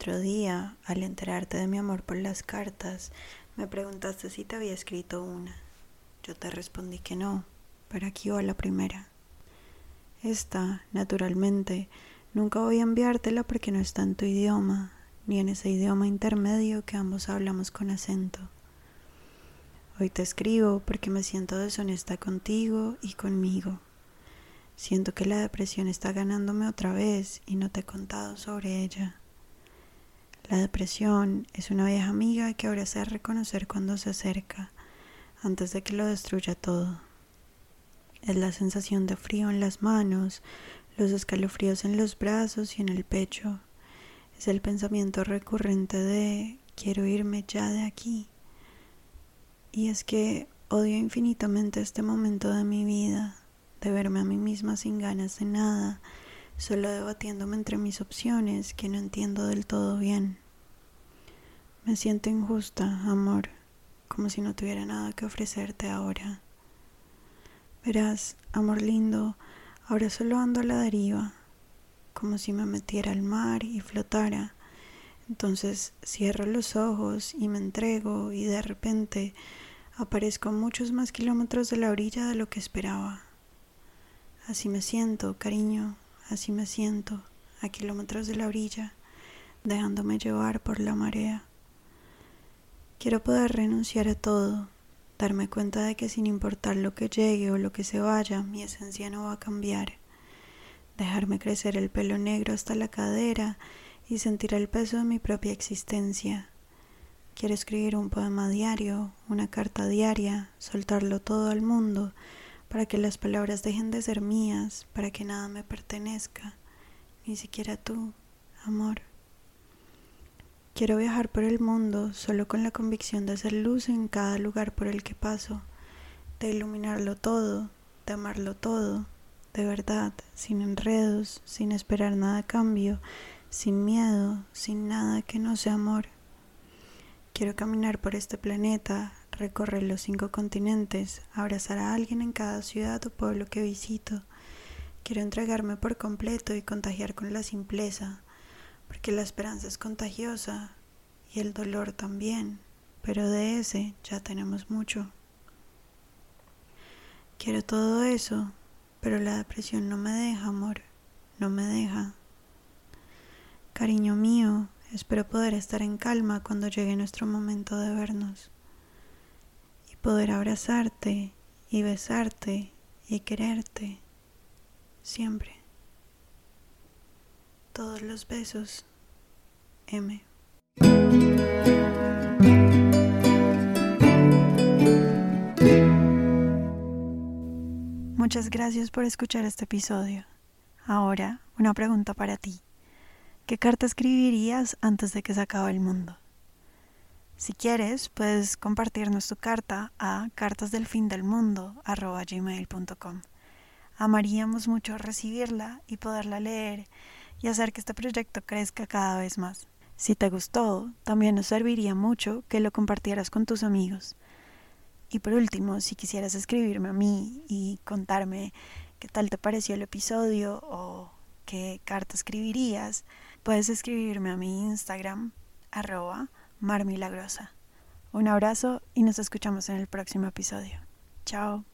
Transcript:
Otro día, al enterarte de mi amor por las cartas, me preguntaste si te había escrito una. Yo te respondí que no, pero aquí va la primera. Esta, naturalmente, nunca voy a enviártela porque no está en tu idioma, ni en ese idioma intermedio que ambos hablamos con acento. Hoy te escribo porque me siento deshonesta contigo y conmigo. Siento que la depresión está ganándome otra vez y no te he contado sobre ella. La depresión es una vieja amiga que ahora sé reconocer cuando se acerca, antes de que lo destruya todo. Es la sensación de frío en las manos, los escalofríos en los brazos y en el pecho. Es el pensamiento recurrente de quiero irme ya de aquí. Y es que odio infinitamente este momento de mi vida, de verme a mí misma sin ganas de nada, solo debatiéndome entre mis opciones que no entiendo del todo bien. Me siento injusta, amor, como si no tuviera nada que ofrecerte ahora. Verás, amor lindo, ahora solo ando a la deriva, como si me metiera al mar y flotara. Entonces cierro los ojos y me entrego y de repente aparezco muchos más kilómetros de la orilla de lo que esperaba. Así me siento, cariño, así me siento, a kilómetros de la orilla, dejándome llevar por la marea. Quiero poder renunciar a todo, darme cuenta de que sin importar lo que llegue o lo que se vaya, mi esencia no va a cambiar. Dejarme crecer el pelo negro hasta la cadera y sentir el peso de mi propia existencia. Quiero escribir un poema diario, una carta diaria, soltarlo todo al mundo para que las palabras dejen de ser mías, para que nada me pertenezca, ni siquiera tú, amor. Quiero viajar por el mundo solo con la convicción de hacer luz en cada lugar por el que paso, de iluminarlo todo, de amarlo todo, de verdad, sin enredos, sin esperar nada a cambio, sin miedo, sin nada que no sea amor. Quiero caminar por este planeta, recorrer los cinco continentes, abrazar a alguien en cada ciudad o pueblo que visito. Quiero entregarme por completo y contagiar con la simpleza, porque la esperanza es contagiosa y el dolor también, pero de ese ya tenemos mucho. Quiero todo eso, pero la depresión no me deja, amor, no me deja. Cariño mío, espero poder estar en calma cuando llegue nuestro momento de vernos poder abrazarte y besarte y quererte siempre. Todos los besos, M. Muchas gracias por escuchar este episodio. Ahora, una pregunta para ti. ¿Qué carta escribirías antes de que se acabe el mundo? Si quieres, puedes compartirnos tu carta a cartasdelfindelmundo.com. Amaríamos mucho recibirla y poderla leer y hacer que este proyecto crezca cada vez más. Si te gustó, también nos serviría mucho que lo compartieras con tus amigos. Y por último, si quisieras escribirme a mí y contarme qué tal te pareció el episodio o qué carta escribirías, puedes escribirme a mi Instagram, arroba Mar Milagrosa. Un abrazo y nos escuchamos en el próximo episodio. Chao.